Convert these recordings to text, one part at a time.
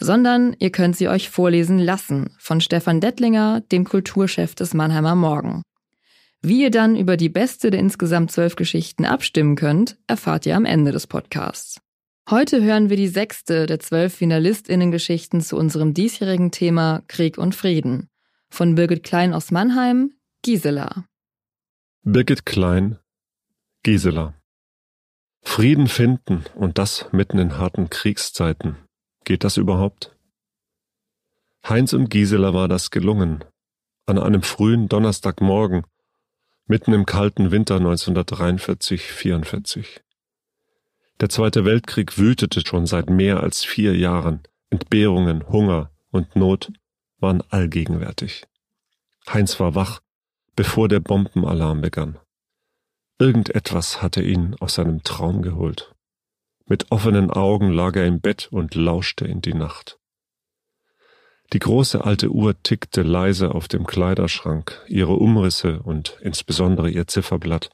Sondern ihr könnt sie euch vorlesen lassen von Stefan Dettlinger, dem Kulturchef des Mannheimer Morgen. Wie ihr dann über die beste der insgesamt zwölf Geschichten abstimmen könnt, erfahrt ihr am Ende des Podcasts. Heute hören wir die sechste der zwölf Finalistinnen-Geschichten zu unserem diesjährigen Thema Krieg und Frieden. Von Birgit Klein aus Mannheim, Gisela. Birgit Klein, Gisela. Frieden finden und das mitten in harten Kriegszeiten. Geht das überhaupt? Heinz und Gisela war das gelungen. An einem frühen Donnerstagmorgen, mitten im kalten Winter 1943-44. Der Zweite Weltkrieg wütete schon seit mehr als vier Jahren. Entbehrungen, Hunger und Not waren allgegenwärtig. Heinz war wach, bevor der Bombenalarm begann. Irgendetwas hatte ihn aus seinem Traum geholt. Mit offenen Augen lag er im Bett und lauschte in die Nacht. Die große alte Uhr tickte leise auf dem Kleiderschrank, ihre Umrisse und insbesondere ihr Zifferblatt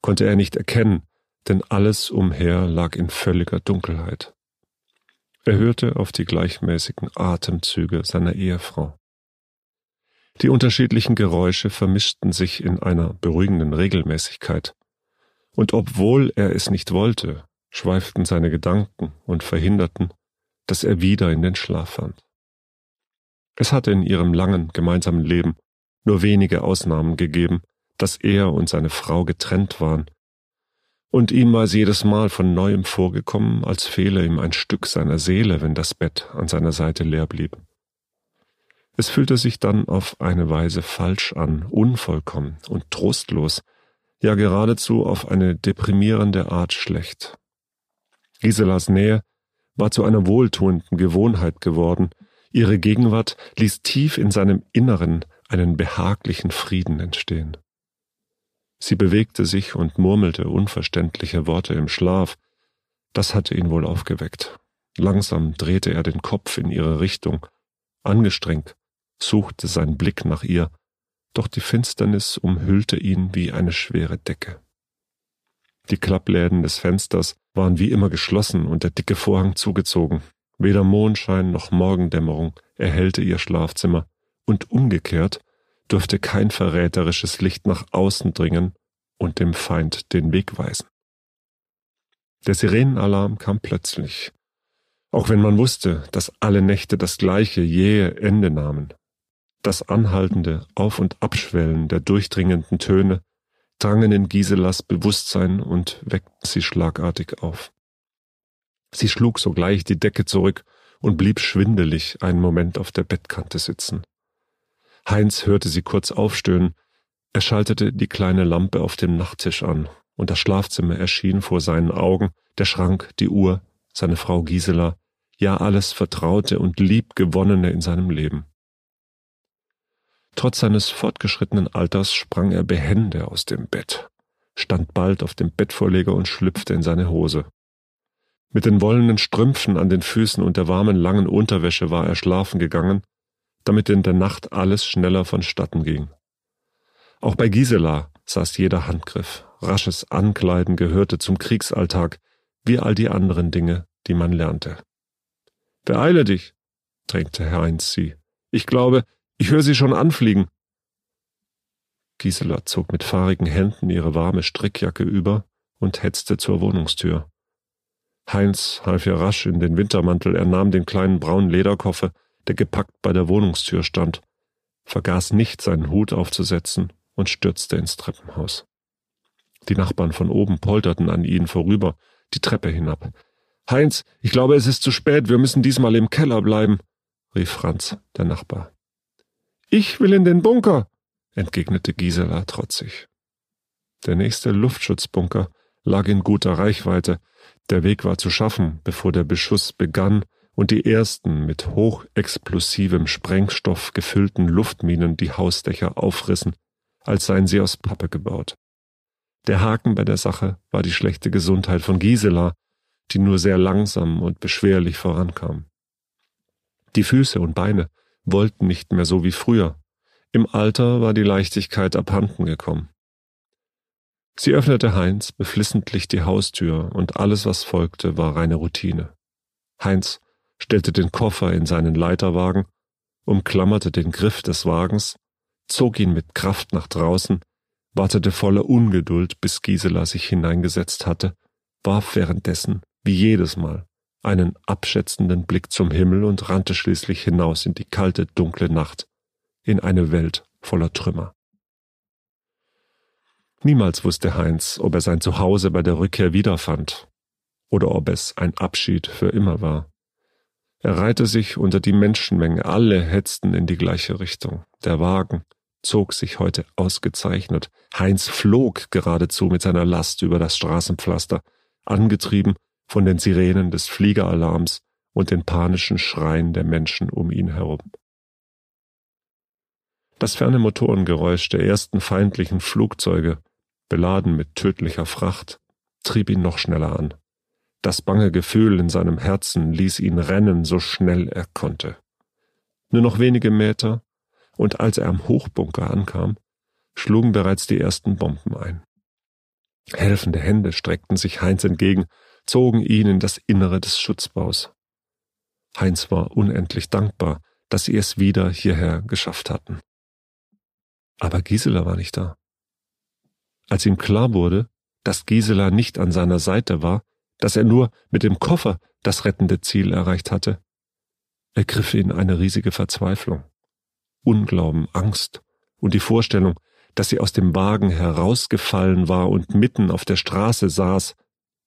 konnte er nicht erkennen, denn alles umher lag in völliger Dunkelheit. Er hörte auf die gleichmäßigen Atemzüge seiner Ehefrau. Die unterschiedlichen Geräusche vermischten sich in einer beruhigenden Regelmäßigkeit, und obwohl er es nicht wollte, schweiften seine Gedanken und verhinderten, dass er wieder in den Schlaf fand. Es hatte in ihrem langen gemeinsamen Leben nur wenige Ausnahmen gegeben, dass er und seine Frau getrennt waren und ihm war es jedes Mal von neuem vorgekommen, als fehle ihm ein Stück seiner Seele, wenn das Bett an seiner Seite leer blieb. Es fühlte sich dann auf eine Weise falsch an, unvollkommen und trostlos, ja geradezu auf eine deprimierende Art schlecht. Giselas Nähe war zu einer wohltuenden Gewohnheit geworden, ihre Gegenwart ließ tief in seinem Inneren einen behaglichen Frieden entstehen. Sie bewegte sich und murmelte unverständliche Worte im Schlaf. Das hatte ihn wohl aufgeweckt. Langsam drehte er den Kopf in ihre Richtung. Angestrengt suchte sein Blick nach ihr, doch die Finsternis umhüllte ihn wie eine schwere Decke. Die Klappläden des Fensters waren wie immer geschlossen und der dicke Vorhang zugezogen. Weder Mondschein noch Morgendämmerung erhellte ihr Schlafzimmer, und umgekehrt durfte kein verräterisches Licht nach außen dringen und dem Feind den Weg weisen. Der Sirenenalarm kam plötzlich, auch wenn man wusste, dass alle Nächte das gleiche jähe Ende nahmen. Das anhaltende Auf- und Abschwellen der durchdringenden Töne drangen in Giselas Bewusstsein und weckten sie schlagartig auf. Sie schlug sogleich die Decke zurück und blieb schwindelig einen Moment auf der Bettkante sitzen. Heinz hörte sie kurz aufstöhnen. Er schaltete die kleine Lampe auf dem Nachttisch an, und das Schlafzimmer erschien vor seinen Augen, der Schrank, die Uhr, seine Frau Gisela, ja alles Vertraute und Liebgewonnene in seinem Leben. Trotz seines fortgeschrittenen Alters sprang er behende aus dem Bett, stand bald auf dem Bettvorleger und schlüpfte in seine Hose. Mit den wollenen Strümpfen an den Füßen und der warmen langen Unterwäsche war er schlafen gegangen, damit in der Nacht alles schneller vonstatten ging. Auch bei Gisela saß jeder Handgriff. Rasches Ankleiden gehörte zum Kriegsalltag, wie all die anderen Dinge, die man lernte. Beeile dich, drängte Heinz sie. Ich glaube, ich höre sie schon anfliegen. Gisela zog mit fahrigen Händen ihre warme Strickjacke über und hetzte zur Wohnungstür. Heinz half ihr rasch in den Wintermantel, er nahm den kleinen braunen Lederkoffer, der gepackt bei der Wohnungstür stand, vergaß nicht, seinen Hut aufzusetzen und stürzte ins Treppenhaus. Die Nachbarn von oben polterten an ihnen vorüber, die Treppe hinab. Heinz, ich glaube, es ist zu spät, wir müssen diesmal im Keller bleiben, rief Franz, der Nachbar. Ich will in den Bunker, entgegnete Gisela trotzig. Der nächste Luftschutzbunker lag in guter Reichweite. Der Weg war zu schaffen, bevor der Beschuss begann und die ersten mit hochexplosivem Sprengstoff gefüllten Luftminen die Hausdächer aufrissen, als seien sie aus Pappe gebaut. Der Haken bei der Sache war die schlechte Gesundheit von Gisela, die nur sehr langsam und beschwerlich vorankam. Die Füße und Beine wollten nicht mehr so wie früher. Im Alter war die Leichtigkeit abhanden gekommen. Sie öffnete Heinz beflissentlich die Haustür und alles, was folgte, war reine Routine. Heinz stellte den Koffer in seinen Leiterwagen, umklammerte den Griff des Wagens, zog ihn mit Kraft nach draußen, wartete voller Ungeduld, bis Gisela sich hineingesetzt hatte, warf währenddessen, wie jedes Mal, einen abschätzenden Blick zum Himmel und rannte schließlich hinaus in die kalte, dunkle Nacht, in eine Welt voller Trümmer. Niemals wusste Heinz, ob er sein Zuhause bei der Rückkehr wiederfand oder ob es ein Abschied für immer war. Er reihte sich unter die Menschenmenge, alle hetzten in die gleiche Richtung. Der Wagen zog sich heute ausgezeichnet. Heinz flog geradezu mit seiner Last über das Straßenpflaster, angetrieben von den Sirenen des Fliegeralarms und den panischen Schreien der Menschen um ihn herum. Das ferne Motorengeräusch der ersten feindlichen Flugzeuge, beladen mit tödlicher Fracht, trieb ihn noch schneller an. Das bange Gefühl in seinem Herzen ließ ihn rennen, so schnell er konnte. Nur noch wenige Meter, und als er am Hochbunker ankam, schlugen bereits die ersten Bomben ein. Helfende Hände streckten sich Heinz entgegen, zogen ihn in das Innere des Schutzbaus. Heinz war unendlich dankbar, dass sie es wieder hierher geschafft hatten. Aber Gisela war nicht da. Als ihm klar wurde, dass Gisela nicht an seiner Seite war, dass er nur mit dem Koffer das rettende Ziel erreicht hatte, ergriff ihn eine riesige Verzweiflung, Unglauben, Angst und die Vorstellung, dass sie aus dem Wagen herausgefallen war und mitten auf der Straße saß,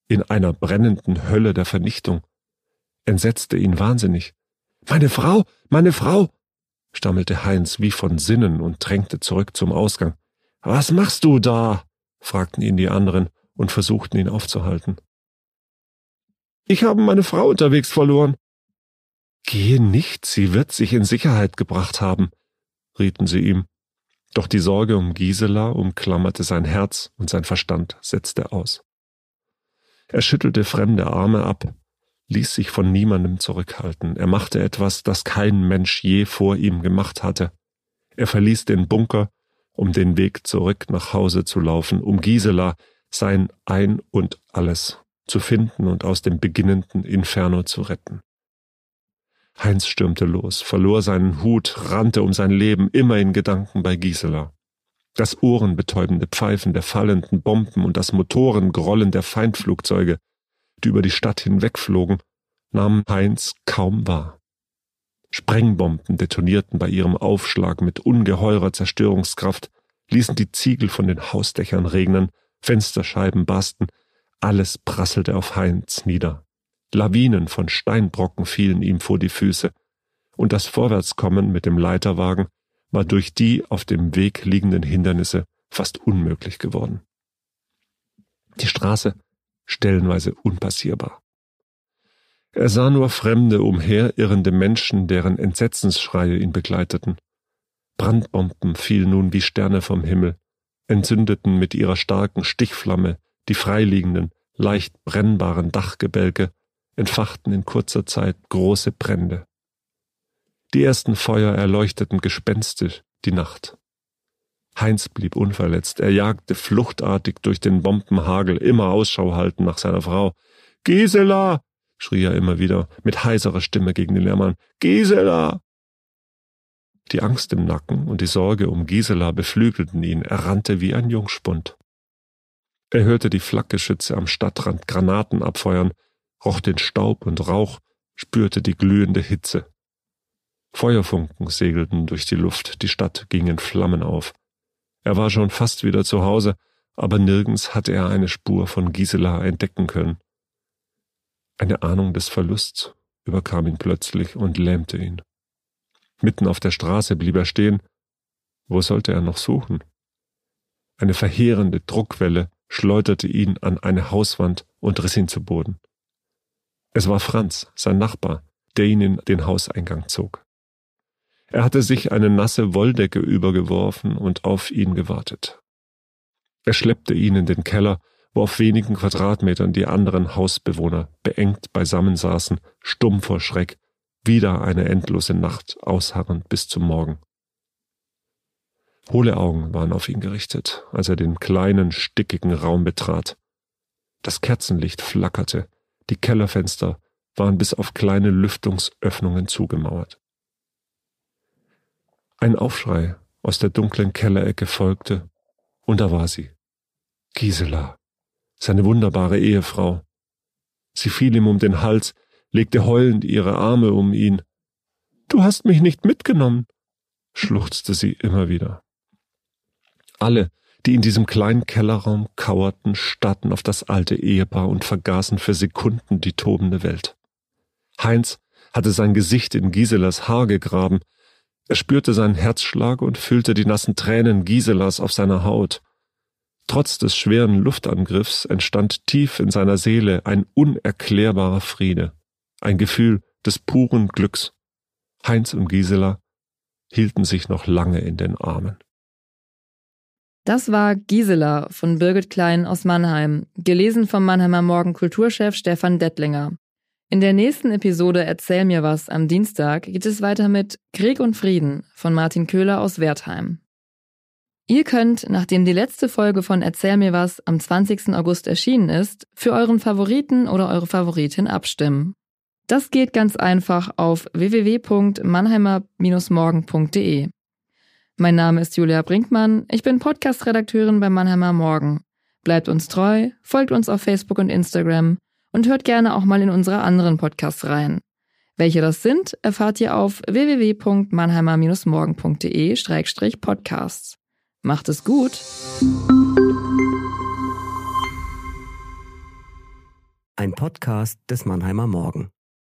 in einer brennenden Hölle der Vernichtung, entsetzte ihn wahnsinnig. Meine Frau, meine Frau, stammelte Heinz wie von Sinnen und drängte zurück zum Ausgang. Was machst du da? fragten ihn die anderen und versuchten ihn aufzuhalten. Ich habe meine Frau unterwegs verloren. Gehe nicht, sie wird sich in Sicherheit gebracht haben, rieten sie ihm. Doch die Sorge um Gisela umklammerte sein Herz und sein Verstand setzte aus. Er schüttelte fremde Arme ab, ließ sich von niemandem zurückhalten. Er machte etwas, das kein Mensch je vor ihm gemacht hatte. Er verließ den Bunker, um den Weg zurück nach Hause zu laufen, um Gisela, sein Ein und alles zu finden und aus dem beginnenden Inferno zu retten. Heinz stürmte los, verlor seinen Hut, rannte um sein Leben, immer in Gedanken bei Gisela. Das ohrenbetäubende Pfeifen der fallenden Bomben und das Motorengrollen der Feindflugzeuge, die über die Stadt hinwegflogen, nahmen Heinz kaum wahr. Sprengbomben detonierten bei ihrem Aufschlag mit ungeheurer Zerstörungskraft, ließen die Ziegel von den Hausdächern regnen, Fensterscheiben barsten, alles prasselte auf Heinz nieder. Lawinen von Steinbrocken fielen ihm vor die Füße, und das Vorwärtskommen mit dem Leiterwagen war durch die auf dem Weg liegenden Hindernisse fast unmöglich geworden. Die Straße stellenweise unpassierbar. Er sah nur fremde, umherirrende Menschen, deren Entsetzensschreie ihn begleiteten. Brandbomben fielen nun wie Sterne vom Himmel, entzündeten mit ihrer starken Stichflamme die freiliegenden, leicht brennbaren Dachgebälke, entfachten in kurzer Zeit große Brände. Die ersten Feuer erleuchteten gespenstisch die Nacht. Heinz blieb unverletzt. Er jagte fluchtartig durch den Bombenhagel, immer Ausschau halten nach seiner Frau. Gisela! schrie er immer wieder mit heiserer Stimme gegen den Lehrmann. Gisela! Die Angst im Nacken und die Sorge um Gisela beflügelten ihn. Er rannte wie ein Jungspund. Er hörte die Flakgeschütze am Stadtrand Granaten abfeuern, roch den Staub und Rauch, spürte die glühende Hitze. Feuerfunken segelten durch die Luft, die Stadt ging in Flammen auf. Er war schon fast wieder zu Hause, aber nirgends hatte er eine Spur von Gisela entdecken können. Eine Ahnung des Verlusts überkam ihn plötzlich und lähmte ihn. Mitten auf der Straße blieb er stehen. Wo sollte er noch suchen? Eine verheerende Druckwelle schleuderte ihn an eine Hauswand und riss ihn zu Boden. Es war Franz, sein Nachbar, der ihn in den Hauseingang zog. Er hatte sich eine nasse Wolldecke übergeworfen und auf ihn gewartet. Er schleppte ihn in den Keller, wo auf wenigen Quadratmetern die anderen Hausbewohner beengt beisammen saßen, stumm vor Schreck, wieder eine endlose Nacht ausharrend bis zum Morgen. Hohle Augen waren auf ihn gerichtet, als er den kleinen, stickigen Raum betrat. Das Kerzenlicht flackerte, die Kellerfenster waren bis auf kleine Lüftungsöffnungen zugemauert. Ein Aufschrei aus der dunklen Kellerecke folgte, und da war sie. Gisela, seine wunderbare Ehefrau. Sie fiel ihm um den Hals, legte heulend ihre Arme um ihn. Du hast mich nicht mitgenommen, schluchzte sie immer wieder. Alle, die in diesem kleinen Kellerraum kauerten, starrten auf das alte Ehepaar und vergaßen für Sekunden die tobende Welt. Heinz hatte sein Gesicht in Giselas Haar gegraben. Er spürte seinen Herzschlag und fühlte die nassen Tränen Giselas auf seiner Haut. Trotz des schweren Luftangriffs entstand tief in seiner Seele ein unerklärbarer Friede, ein Gefühl des puren Glücks. Heinz und Gisela hielten sich noch lange in den Armen. Das war Gisela von Birgit Klein aus Mannheim, gelesen vom Mannheimer Morgen Kulturchef Stefan Dettlinger. In der nächsten Episode Erzähl mir was am Dienstag geht es weiter mit Krieg und Frieden von Martin Köhler aus Wertheim. Ihr könnt, nachdem die letzte Folge von Erzähl mir was am 20. August erschienen ist, für euren Favoriten oder eure Favoritin abstimmen. Das geht ganz einfach auf www.mannheimer-morgen.de. Mein Name ist Julia Brinkmann, ich bin Podcast-Redakteurin bei Mannheimer Morgen. Bleibt uns treu, folgt uns auf Facebook und Instagram und hört gerne auch mal in unsere anderen Podcasts rein. Welche das sind, erfahrt ihr auf www.mannheimer-morgen.de-podcasts. Macht es gut! Ein Podcast des Mannheimer Morgen.